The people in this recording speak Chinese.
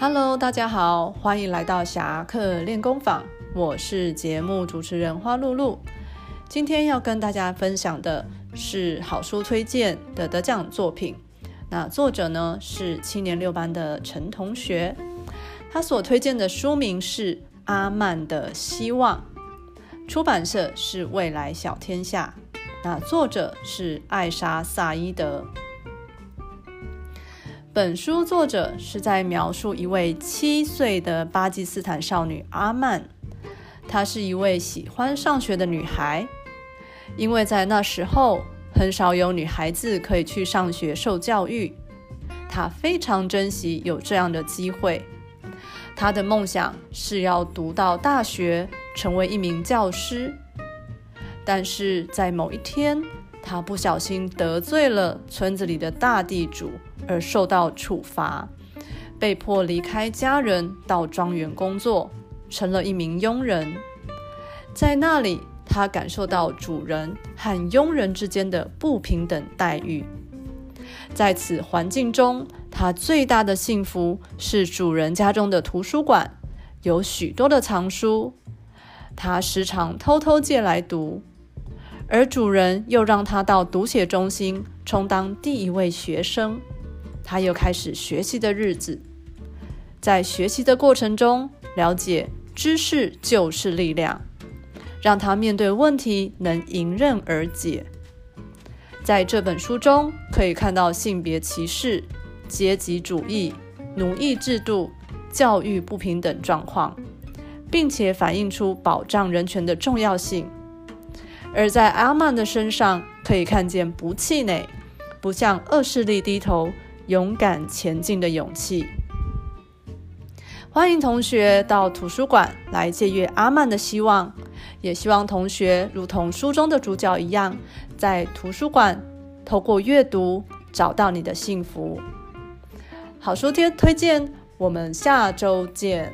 Hello，大家好，欢迎来到侠客练功坊，我是节目主持人花露露。今天要跟大家分享的是好书推荐的得奖作品。那作者呢是七年六班的陈同学，他所推荐的书名是《阿曼的希望》，出版社是未来小天下。那作者是艾莎萨伊德。本书作者是在描述一位七岁的巴基斯坦少女阿曼，她是一位喜欢上学的女孩，因为在那时候很少有女孩子可以去上学受教育，她非常珍惜有这样的机会。她的梦想是要读到大学，成为一名教师，但是在某一天。他不小心得罪了村子里的大地主，而受到处罚，被迫离开家人到庄园工作，成了一名佣人。在那里，他感受到主人和佣人之间的不平等待遇。在此环境中，他最大的幸福是主人家中的图书馆有许多的藏书，他时常偷偷借来读。而主人又让他到读写中心充当第一位学生，他又开始学习的日子。在学习的过程中，了解知识就是力量，让他面对问题能迎刃而解。在这本书中，可以看到性别歧视、阶级主义、奴役制度、教育不平等状况，并且反映出保障人权的重要性。而在阿曼的身上，可以看见不气馁、不向恶势力低头、勇敢前进的勇气。欢迎同学到图书馆来借阅阿曼的希望，也希望同学如同书中的主角一样，在图书馆透过阅读找到你的幸福。好书贴推荐，我们下周见。